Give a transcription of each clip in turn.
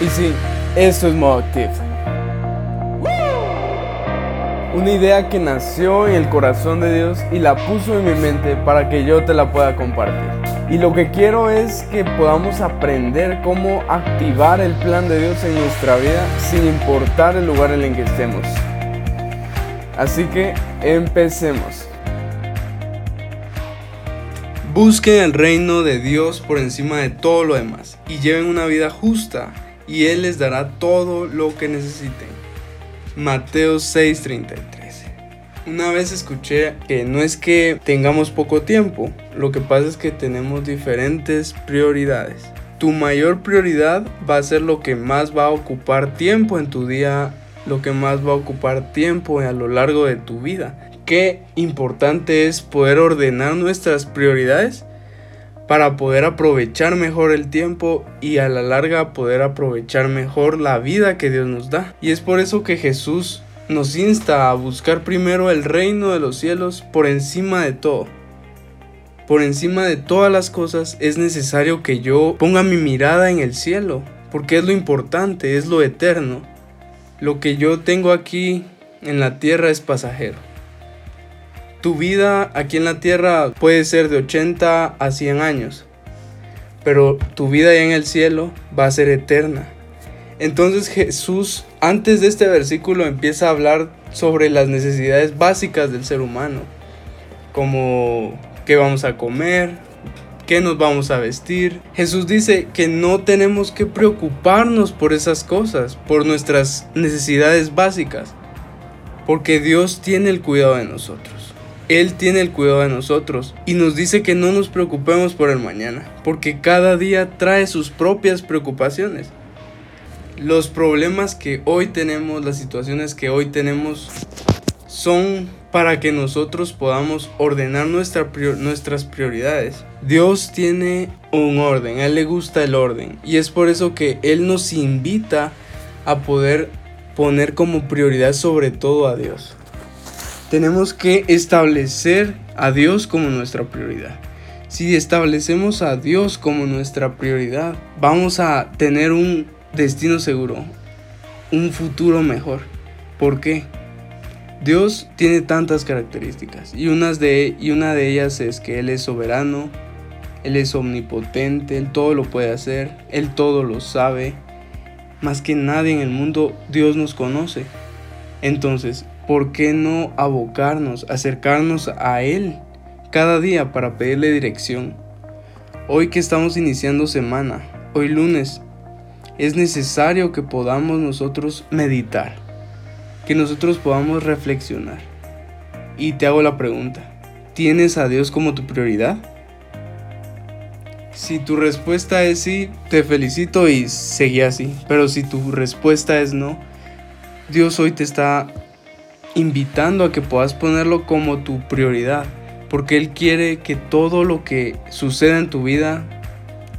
Y sí, esto es Modo Active. Una idea que nació en el corazón de Dios y la puso en mi mente para que yo te la pueda compartir. Y lo que quiero es que podamos aprender cómo activar el plan de Dios en nuestra vida sin importar el lugar en el que estemos. Así que empecemos. Busquen el reino de Dios por encima de todo lo demás y lleven una vida justa y Él les dará todo lo que necesiten. Mateo 6:33 Una vez escuché que no es que tengamos poco tiempo, lo que pasa es que tenemos diferentes prioridades. Tu mayor prioridad va a ser lo que más va a ocupar tiempo en tu día, lo que más va a ocupar tiempo a lo largo de tu vida. Qué importante es poder ordenar nuestras prioridades para poder aprovechar mejor el tiempo y a la larga poder aprovechar mejor la vida que Dios nos da. Y es por eso que Jesús nos insta a buscar primero el reino de los cielos por encima de todo. Por encima de todas las cosas es necesario que yo ponga mi mirada en el cielo, porque es lo importante, es lo eterno. Lo que yo tengo aquí en la tierra es pasajero. Tu vida aquí en la tierra puede ser de 80 a 100 años, pero tu vida allá en el cielo va a ser eterna. Entonces Jesús, antes de este versículo, empieza a hablar sobre las necesidades básicas del ser humano, como qué vamos a comer, qué nos vamos a vestir. Jesús dice que no tenemos que preocuparnos por esas cosas, por nuestras necesidades básicas, porque Dios tiene el cuidado de nosotros. Él tiene el cuidado de nosotros y nos dice que no nos preocupemos por el mañana, porque cada día trae sus propias preocupaciones. Los problemas que hoy tenemos, las situaciones que hoy tenemos, son para que nosotros podamos ordenar nuestras prioridades. Dios tiene un orden, a Él le gusta el orden y es por eso que Él nos invita a poder poner como prioridad sobre todo a Dios tenemos que establecer a Dios como nuestra prioridad. Si establecemos a Dios como nuestra prioridad, vamos a tener un destino seguro, un futuro mejor. ¿Por qué? Dios tiene tantas características y, una de ellas es que Él es soberano, Él es omnipotente, Él todo lo puede hacer, Él todo lo sabe. Más que nadie en el mundo, Dios nos conoce. Entonces, ¿por qué no abocarnos, acercarnos a Él cada día para pedirle dirección? Hoy que estamos iniciando semana, hoy lunes, es necesario que podamos nosotros meditar, que nosotros podamos reflexionar. Y te hago la pregunta, ¿tienes a Dios como tu prioridad? Si tu respuesta es sí, te felicito y seguí así. Pero si tu respuesta es no, Dios hoy te está invitando a que puedas ponerlo como tu prioridad, porque Él quiere que todo lo que suceda en tu vida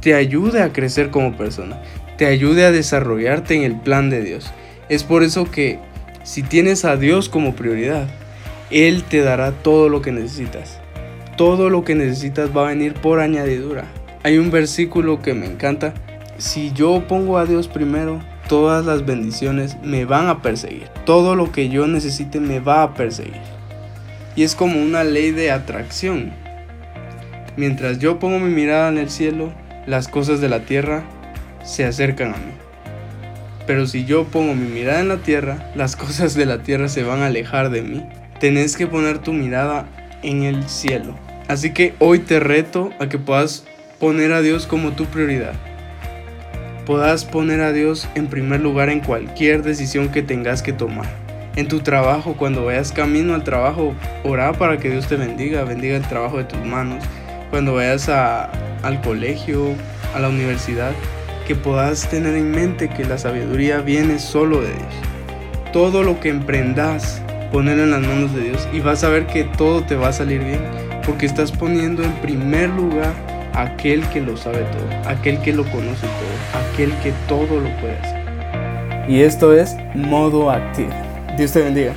te ayude a crecer como persona, te ayude a desarrollarte en el plan de Dios. Es por eso que si tienes a Dios como prioridad, Él te dará todo lo que necesitas. Todo lo que necesitas va a venir por añadidura. Hay un versículo que me encanta. Si yo pongo a Dios primero, todas las bendiciones me van a perseguir. Todo lo que yo necesite me va a perseguir. Y es como una ley de atracción. Mientras yo pongo mi mirada en el cielo, las cosas de la tierra se acercan a mí. Pero si yo pongo mi mirada en la tierra, las cosas de la tierra se van a alejar de mí. Tenés que poner tu mirada en el cielo. Así que hoy te reto a que puedas poner a Dios como tu prioridad puedas poner a Dios en primer lugar en cualquier decisión que tengas que tomar. En tu trabajo, cuando vayas camino al trabajo, ora para que Dios te bendiga, bendiga el trabajo de tus manos. Cuando vayas al colegio, a la universidad, que puedas tener en mente que la sabiduría viene solo de Dios. Todo lo que emprendas, ponerlo en las manos de Dios y vas a ver que todo te va a salir bien, porque estás poniendo en primer lugar aquel que lo sabe todo, aquel que lo conoce todo, aquel que todo lo puede hacer. Y esto es modo activo. Dios te bendiga.